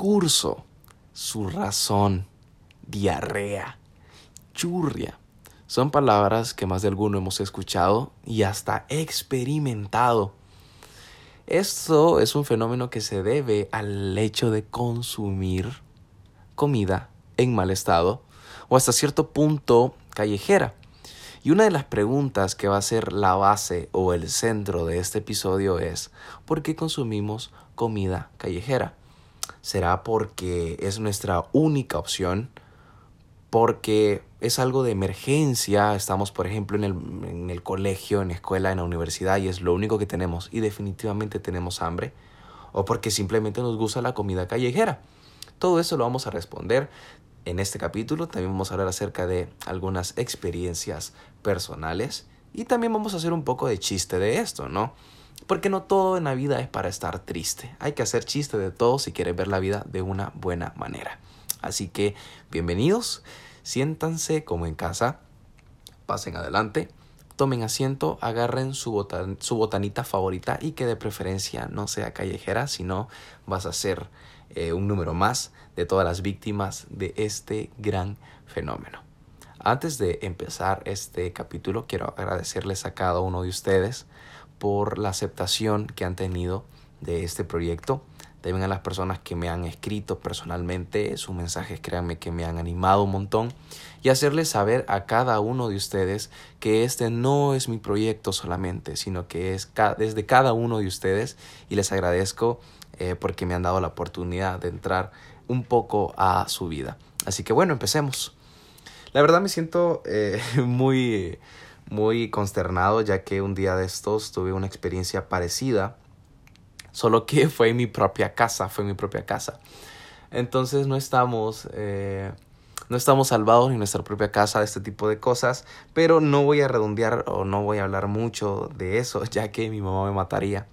discurso, su razón, diarrea, churria. Son palabras que más de alguno hemos escuchado y hasta experimentado. Esto es un fenómeno que se debe al hecho de consumir comida en mal estado o hasta cierto punto callejera. Y una de las preguntas que va a ser la base o el centro de este episodio es ¿por qué consumimos comida callejera? ¿Será porque es nuestra única opción? ¿Porque es algo de emergencia? Estamos, por ejemplo, en el, en el colegio, en la escuela, en la universidad y es lo único que tenemos y definitivamente tenemos hambre. ¿O porque simplemente nos gusta la comida callejera? Todo eso lo vamos a responder en este capítulo también vamos a hablar acerca de algunas experiencias personales y también vamos a hacer un poco de chiste de esto, ¿no? Porque no todo en la vida es para estar triste. Hay que hacer chiste de todo si quieres ver la vida de una buena manera. Así que bienvenidos, siéntanse como en casa, pasen adelante, tomen asiento, agarren su, botanita favorita y que de preferencia no sea callejera, sino vas a ser eh, un número más de todas las víctimas de este gran fenómeno. Antes de empezar este capítulo, quiero agradecerles a cada uno de ustedes por la aceptación que han tenido de este proyecto. También a las personas que me han escrito personalmente, sus mensajes créanme que me han animado un montón y hacerles saber a cada uno de ustedes que este no es mi proyecto solamente, sino que es desde cada uno de ustedes y les agradezco eh, porque me han dado la oportunidad de entrar un poco a su vida. Así que bueno, empecemos. La verdad me siento eh, muy, muy consternado ya que un día de estos tuve una experiencia parecida, solo que fue en mi propia casa, fue en mi propia casa. Entonces no estamos... Eh, no estamos salvados en nuestra propia casa de este tipo de cosas, pero no voy a redondear o no voy a hablar mucho de eso, ya que mi mamá me mataría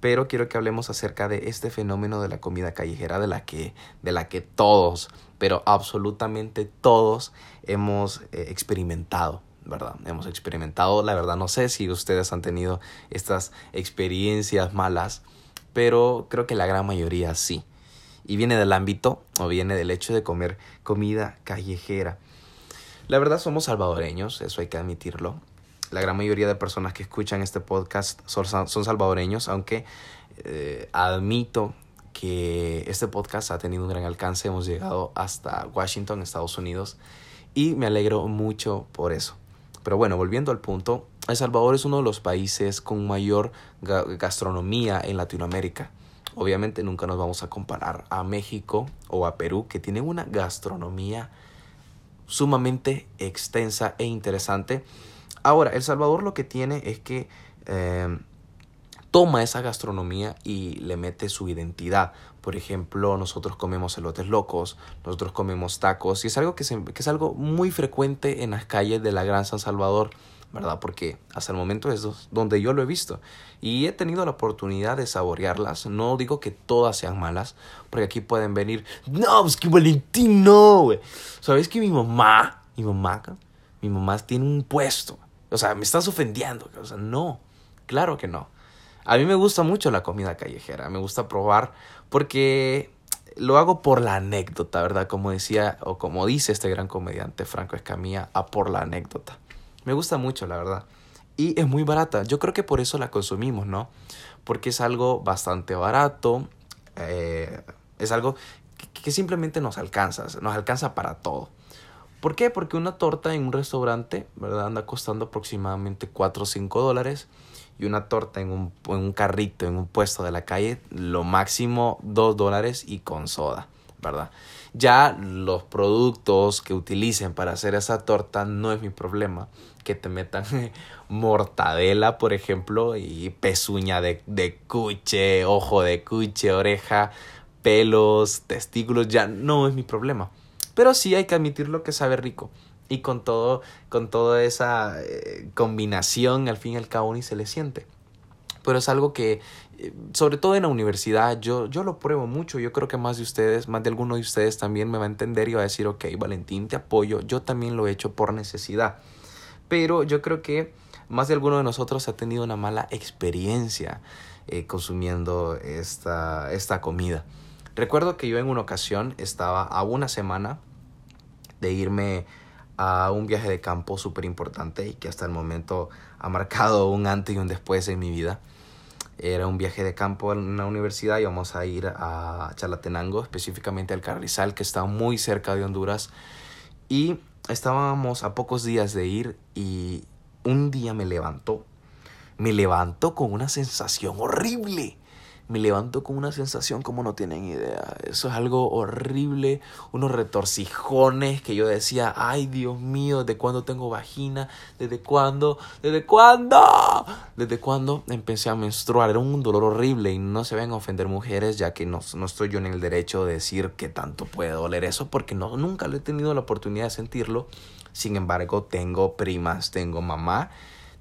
pero quiero que hablemos acerca de este fenómeno de la comida callejera de la que, de la que todos, pero absolutamente todos hemos eh, experimentado. ¿Verdad? Hemos experimentado, la verdad no sé si ustedes han tenido estas experiencias malas, pero creo que la gran mayoría sí. Y viene del ámbito o viene del hecho de comer comida callejera. La verdad somos salvadoreños, eso hay que admitirlo la gran mayoría de personas que escuchan este podcast son, salvadoreños, aunque eh, admito que este podcast ha tenido un gran alcance, hemos llegado hasta Washington, Estados Unidos, y me alegro mucho por eso. Pero bueno, volviendo al punto, El Salvador es uno de los países con mayor gastronomía en Latinoamérica. Obviamente nunca nos vamos a comparar a México o a Perú, que tienen una gastronomía sumamente extensa e interesante Ahora, El Salvador lo que tiene es que em, toma esa gastronomía y le mete su identidad. Por ejemplo, nosotros comemos elotes locos, nosotros comemos tacos y es algo que, es algo muy frecuente en las calles de la Gran San Salvador. ¿verdad? Porque hasta el momento es donde yo lo he visto y he tenido la oportunidad de saborearlas. No digo que todas sean malas, porque aquí pueden venir, no, es que Valentín no, güey. ¿Sabes que mi mamá, mi mamá, mi mamá tiene un puesto o sea, me estás ofendiendo. O sea, no, claro que no. A mí me gusta mucho la comida callejera, me gusta probar porque lo hago por la anécdota, ¿verdad? Como decía o como dice este gran comediante Franco Escamilla, a por la anécdota. Me gusta mucho, la verdad. Y es muy barata. Yo creo que por eso la consumimos, ¿no? Porque es algo bastante barato. Eh, es algo que simplemente nos alcanza. Nos alcanza para todo. ¿Por qué? Porque una torta en un restaurante, ¿verdad? Anda costando aproximadamente 4 o 5 dólares. Y una torta en un, en un carrito, en un puesto de la calle, lo máximo 2 dólares y con soda, ¿verdad? Ya los productos que utilicen para hacer esa torta no es mi problema. Que te metan mortadela, por ejemplo, y pezuña de, de cuche, ojo de cuche, oreja, pelos, testículos, ya no es mi problema. Pero sí hay que admitirlo que sabe rico. Y con todo, con toda esa eh, combinación, al fin y al cabo, ni se le siente. Pero es algo que, eh, sobre todo en la universidad, yo, yo lo pruebo mucho. Yo creo que más de ustedes, más de alguno de ustedes también me va a entender y va a decir, ok, Valentín, te apoyo. Yo también lo he hecho por necesidad. Pero yo creo que más de alguno de nosotros ha tenido una mala experiencia eh, consumiendo esta, esta comida. Recuerdo que yo en una ocasión estaba a una semana de irme a un viaje de campo súper importante y que hasta el momento ha marcado un antes y un después en mi vida. Era un viaje de campo en una universidad, íbamos a ir a Chalatenango, específicamente al Carrizal, que está muy cerca de Honduras. Y estábamos a pocos días de ir y un día me levantó. Me levantó con una sensación horrible me levanto con una sensación como no tienen idea. Eso es algo horrible, unos retorcijones que yo decía, ay Dios mío, ¿desde cuándo tengo vagina? ¿Desde cuándo? ¿Desde cuándo? ¿Desde cuándo empecé a menstruar? Era un dolor horrible y no se ven a ofender mujeres ya que no, no estoy yo en el derecho de decir que tanto puede doler eso porque no, nunca lo he tenido la oportunidad de sentirlo. Sin embargo, tengo primas, tengo mamá,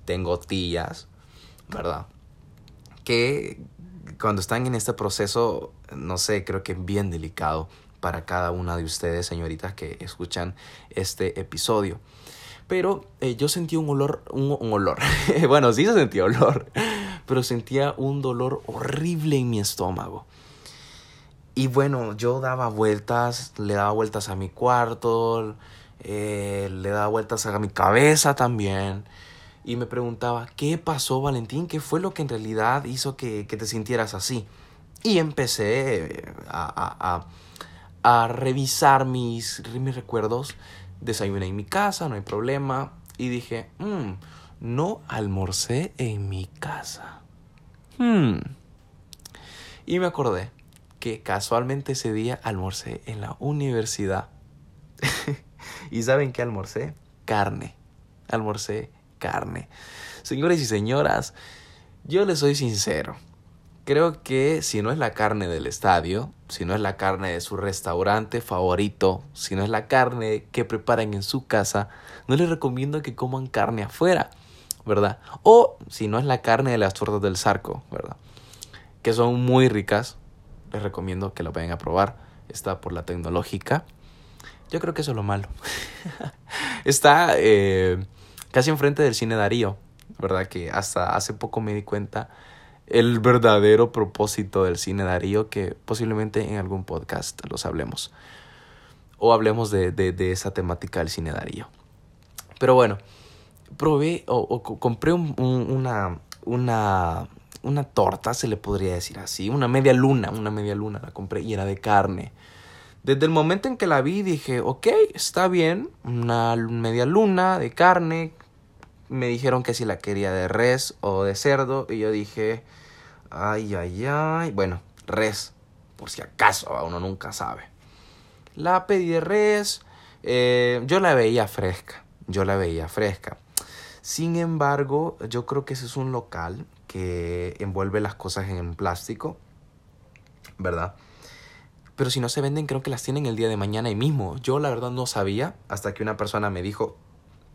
tengo tías, ¿verdad? Que cuando están en este proceso, no sé, creo que es bien delicado para cada una de ustedes, señoritas, que escuchan este episodio. Pero eh, yo sentí un olor, un, olor. bueno, sí se sentía olor, pero sentía un dolor horrible en mi estómago. Y bueno, yo daba vueltas, le daba vueltas a mi cuarto, eh, le daba vueltas a mi cabeza también y me preguntaba, ¿qué pasó Valentín? ¿Qué fue lo que en realidad hizo que, te sintieras así? Y empecé eh, a, a, revisar mis, mis recuerdos. Desayuné en mi casa, no hay problema. Y dije, mm, no almorcé en mi casa. Hmm. Y me acordé que casualmente ese día almorcé en la universidad. ¿Y saben qué almorcé? Carne. Almorcé carne. Señores y señoras, yo les soy sincero. Creo que si no es la carne del estadio, si no es la carne de su restaurante favorito, si no es la carne que preparan en su casa, no les recomiendo que coman carne afuera, ¿verdad? O si no es la carne de las tortas del zarco, ¿verdad? Que son muy ricas, les recomiendo que lo vayan a probar. Está por la tecnológica. Yo creo que eso es lo malo. Está eh, casi enfrente del cine Darío, ¿verdad? Que hasta hace poco me di cuenta el verdadero propósito del cine Darío, que posiblemente en algún podcast los hablemos. O hablemos de, de, esa temática del cine Darío. Pero bueno, probé o, compré una, una, una torta, se le podría decir así, una media luna, una media luna la compré y era de carne. Desde el momento en que la vi dije, ok, está bien, una media luna de carne, me dijeron que si la quería de res o de cerdo y yo dije, ay, ay, ay, bueno, res, por si acaso, uno nunca sabe. La pedí de res, eh, yo la veía fresca, yo la veía fresca. Sin embargo, yo creo que ese es un local que envuelve las cosas en plástico, ¿verdad? Pero si no se venden, creo que las tienen el día de mañana y mismo. Yo la verdad no sabía hasta que una persona me dijo,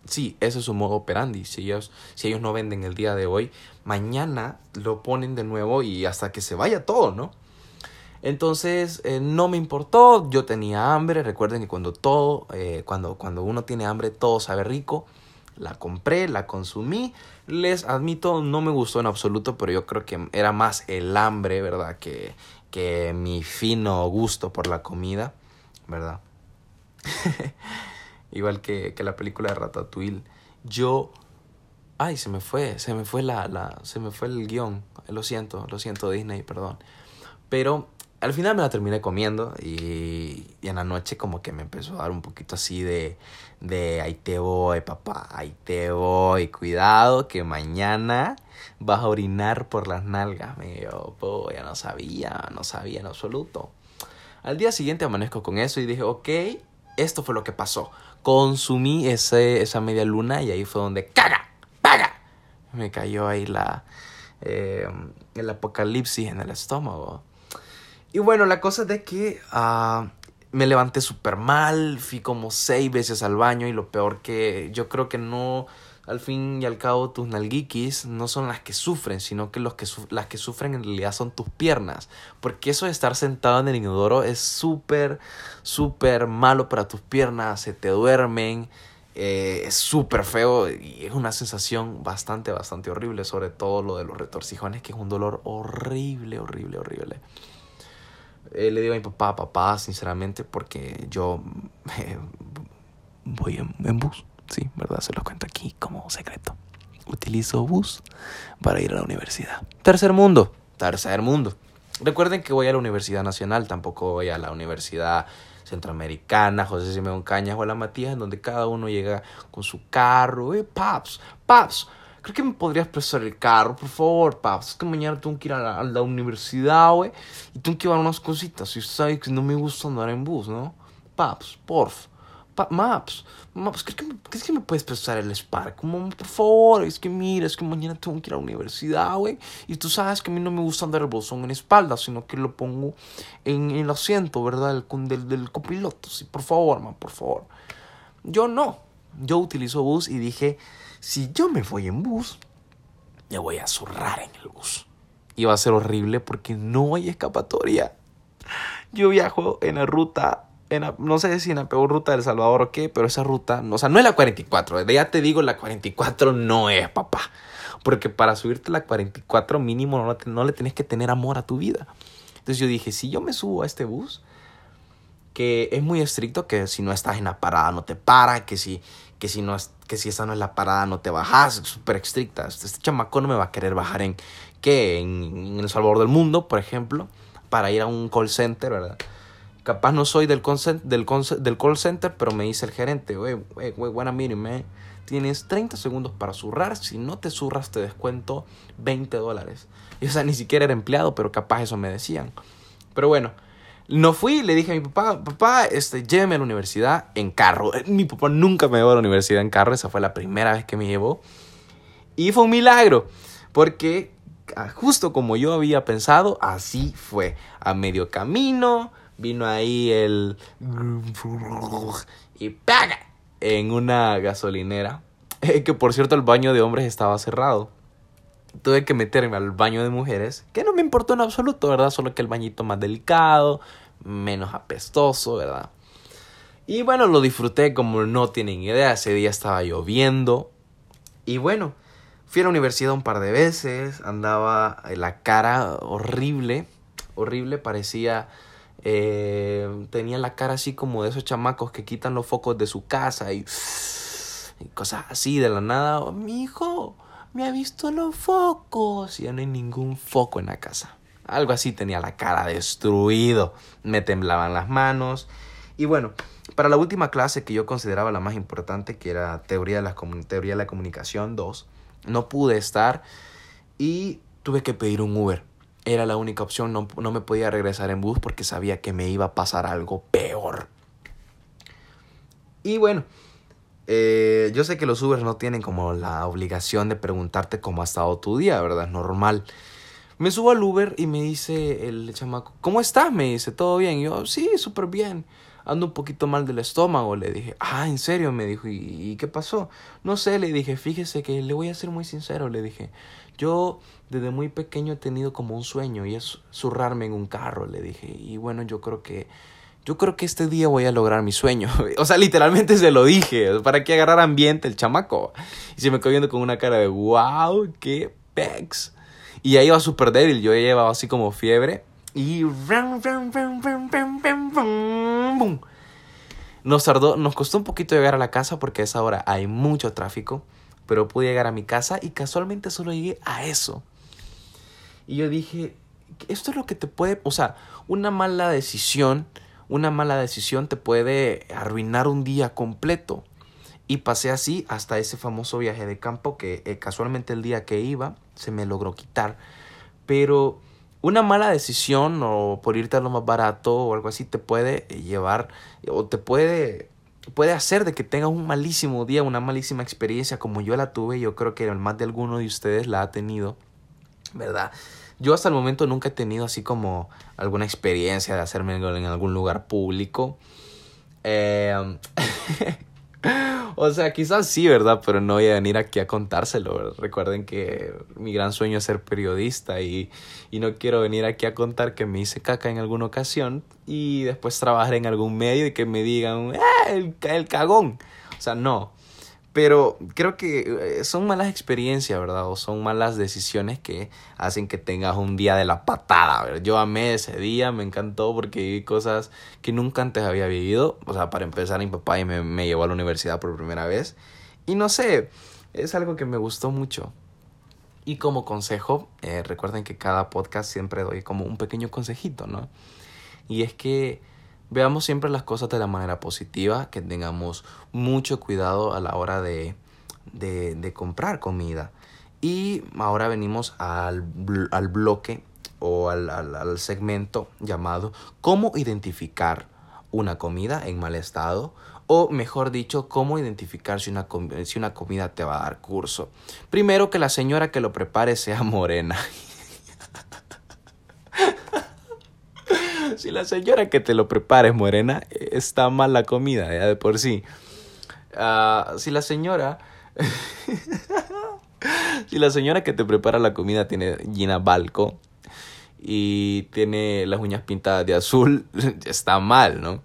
Sí, ese es su modo operandi. Si ellos, si ellos no venden el día de hoy, mañana lo ponen de nuevo y hasta que se vaya todo, ¿no? Entonces eh, no me importó, yo tenía hambre, recuerden que cuando todo, eh, cuando, cuando uno tiene hambre todo sabe rico, la compré, la consumí, les admito no me gustó en absoluto, pero yo creo que era más el hambre, ¿verdad? Que, que mi fino gusto por la comida, ¿verdad? igual que, que la película de Ratatouille, yo... Ay, se me fue, se me fue la, la, se me fue el guion, lo siento, lo siento Disney, perdón. Pero al final me la terminé comiendo y, y, en la noche como que me empezó a dar un poquito así de, de ahí te voy, papá, ahí te voy, cuidado que mañana vas a orinar por las nalgas. Me yo, ya no sabía, no sabía en absoluto. Al día siguiente amanezco con eso y dije, ok, esto fue lo que pasó consumí ese, esa media luna y ahí fue donde caga, paga. Me cayó ahí la, eh, el apocalipsis en el estómago. Y bueno, la cosa es de que ah, me levanté súper mal, fui como seis veces al baño y lo peor que yo creo que no al fin y al cabo tus nalguiquis no son las que sufren, sino que, los que las que sufren en realidad son tus piernas. Porque eso de estar sentado en el inodoro es súper, súper malo para tus piernas, se te duermen, eh, es súper feo y es una sensación bastante, bastante horrible, sobre todo lo de los retorcijones, que es un dolor horrible, horrible, horrible. Eh, le digo a mi papá, papá, sinceramente, porque yo voy en, en bus. Sí, ¿verdad? Se lo cuento aquí como secreto. Utilizo bus para ir a la universidad. Tercer mundo. Tercer mundo. Recuerden que voy a la Universidad Nacional, tampoco voy a la Universidad Centroamericana, José Simeón Cañas o a la Matías, en donde cada uno llega con su carro. Eh, paps, paps, creo que me podrías prestar el carro, por favor, paps. Es que mañana tengo que ir a la, universidad, güey, y tengo que llevar unas cositas. Y sabes que no me gusta andar en bus, ¿no? Paps, porf. Maps, Maps, ¿crees que, me, ¿crees que me puedes prestar el Spark? Como, por favor, es que mira, es que mañana tengo que ir a la universidad, güey. Y tú sabes que a mí no me gusta andar el bolsón en espalda, sino que lo pongo en, el asiento, ¿verdad? El, del, del copiloto. Sí, por favor, man, por favor. Yo no. Yo utilizo bus y dije, si yo me voy en bus, me voy a zurrar en el bus. Y va a ser horrible porque no hay escapatoria. Yo viajo en la ruta no sé si en la peor ruta del Salvador o qué, pero esa ruta, o sea, no es la 44, ya te digo, la 44 no es, papá. Porque para subirte a la 44 mínimo no, no le tienes que tener amor a tu vida. Entonces yo dije, si yo me subo a este bus, que es muy estricto, que si no estás en la parada no te para, que si, que si, no que si esa no es la parada no te bajas, súper estricta. Este, este chamaco no me va a querer bajar en, ¿qué? En, en El Salvador del Mundo, por ejemplo, para ir a un call center, ¿verdad? Capaz no soy del, del, del call center, pero me dice el gerente, wey, wey, wey, buena mírame, tienes 30 segundos para zurrar, si no te zurras te descuento 20 dólares. Y o sea, ni siquiera era empleado, pero capaz eso me decían. Pero bueno, no fui, le dije a mi papá, papá, este, lléveme a la universidad en carro. Eh, mi papá nunca me llevó a la universidad en carro, esa fue la primera vez que me llevó. Y fue un milagro, porque ah, justo como yo había pensado, así fue. A medio camino, vino ahí el... y ¡paga! en una gasolinera. Que por cierto el baño de hombres estaba cerrado. Tuve que meterme al baño de mujeres, que no me importó en absoluto, ¿verdad? Solo que el bañito más delicado, menos apestoso, ¿verdad? Y bueno, lo disfruté como no tienen idea. Ese día estaba lloviendo. Y bueno, fui a la universidad un par de veces. Andaba la cara horrible. Horrible. Parecía eh, tenía la cara así como de esos chamacos que quitan los focos de su casa y, cosas así de la nada. Mi hijo, me ha visto los focos. Y ya no hay ningún foco en la casa. Algo así tenía la cara destruido. Me temblaban las manos. Y bueno, para la última clase que yo consideraba la más importante, que era teoría de la, teoría de la comunicación 2, no pude estar y tuve que pedir un Uber era la única opción, no, me podía regresar en bus porque sabía que me iba a pasar algo peor. Y bueno, eh, yo sé que los Ubers no tienen como la obligación de preguntarte cómo ha estado tu día, ¿verdad? Es normal. Me subo al Uber y me dice el chamaco, ¿cómo estás? Me dice, ¿todo bien? Y yo, sí, súper bien. Ando un poquito mal del estómago, le dije. Ah, ¿en serio? Me dijo, ¿y, qué pasó? No sé, le dije, fíjese que le voy a ser muy sincero, le dije. Yo desde muy pequeño he tenido como un sueño y es zurrarme en un carro, le dije. Y bueno, yo creo que yo creo que este día voy a lograr mi sueño. O sea, literalmente se lo dije, para que agarrar ambiente el chamaco. Y se me quedó viendo con una cara de, wow, qué pex. Y ya iba súper débil, yo llevaba así como fiebre. Y... Nos tardó, nos costó un poquito llegar a la casa porque a esa hora hay mucho tráfico pero pude llegar a mi casa y casualmente solo llegué a eso. Y yo dije, esto es lo que te puede, o sea, una mala decisión, una mala decisión te puede arruinar un día completo. Y pasé así hasta ese famoso viaje de campo que eh, casualmente el día que iba se me logró quitar. Pero una mala decisión o por irte a lo más barato o algo así te puede llevar o te puede puede hacer de que tengas un malísimo día, una malísima experiencia como yo la tuve, yo creo que más de alguno de ustedes la ha tenido, ¿verdad? Yo hasta el momento nunca he tenido así como alguna experiencia de hacerme en algún lugar público. Eh, o sea, quizás sí, ¿verdad? Pero no voy a venir aquí a contárselo. Recuerden que mi gran sueño es ser periodista y, y, no quiero venir aquí a contar que me hice caca en alguna ocasión y después trabajar en algún medio y que me digan, ¡eh, el, el cagón! O sea, no. Pero creo que eh, son malas experiencias, ¿verdad? O son malas decisiones que hacen que tengas un día de la patada. Yo amé ese día, me encantó porque vi cosas que nunca antes había vivido. O sea, para empezar, mi papá me, me llevó a la universidad por primera vez. Y no sé, es algo que me gustó mucho. Y como consejo, eh, recuerden que cada podcast siempre doy como un pequeño consejito, ¿no? Y es que veamos siempre las cosas de la manera positiva, que tengamos mucho cuidado a la hora de, de, comprar comida. Y ahora venimos al, al bloque o al, al, al segmento llamado cómo identificar una comida en mal estado o mejor dicho, cómo identificar si una, si una comida te va a dar curso. Primero que la señora que lo prepare sea morena. Si la señora que te lo prepare es morena, está mal la comida, ya de por sí. Ah, si la señora... si la señora que te prepara la comida tiene Gina Balco y tiene las uñas pintadas de azul, está mal, ¿no?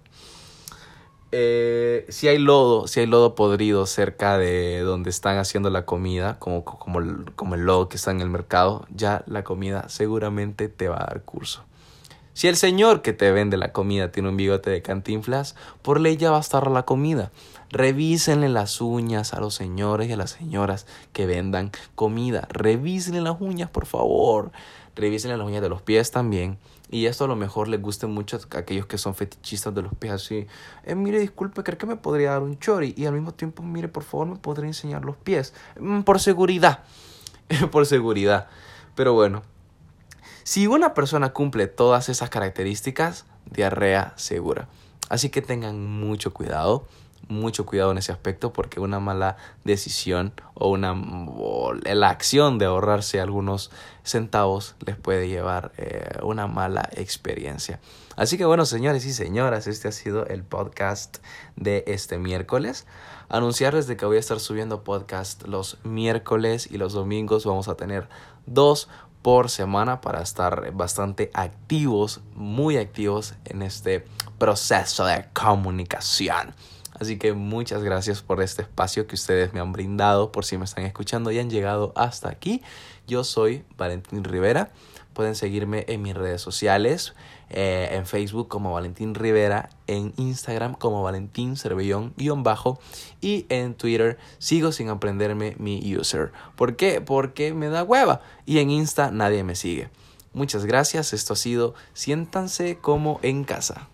Eh, si hay lodo, si hay lodo podrido cerca de donde están haciendo la comida, como, como, como el lodo que está en el mercado, ya la comida seguramente te va a dar curso. Si el señor que te vende la comida tiene un bigote de cantinflas, por ley ya va a estar la comida. Revísenle las uñas a los señores y a las señoras que vendan comida. Revísenle las uñas, por favor. Revísenle las uñas de los pies también. Y esto a lo mejor les guste mucho a aquellos que son fetichistas de los pies así. Eh, mire, disculpe, ¿cree que me podría dar un chori? Y al mismo tiempo, mire, por favor, me podría enseñar los pies. Mm, por seguridad. por seguridad. Pero bueno. Si una persona cumple todas esas características, diarrea segura. Así que tengan mucho cuidado mucho cuidado en ese aspecto porque una mala decisión o una la acción de ahorrarse algunos centavos les puede llevar eh, una mala experiencia. Así que bueno, señores y señoras, este ha sido el podcast de este miércoles. Anunciarles de que voy a estar subiendo podcast los miércoles y los domingos. Vamos a tener dos por semana para estar bastante activos, muy activos en este proceso de comunicación. Así que muchas gracias por este espacio que ustedes me han brindado, por si me están escuchando y han llegado hasta aquí. Yo soy Valentín Rivera. Pueden seguirme en mis redes sociales, eh, en Facebook como Valentín Rivera, en Instagram como Valentín Cervellón-bajo y en Twitter sigo sin aprenderme mi user. ¿Por qué? Porque me da hueva y en Insta nadie me sigue. Muchas gracias, esto ha sido Siéntanse como en casa.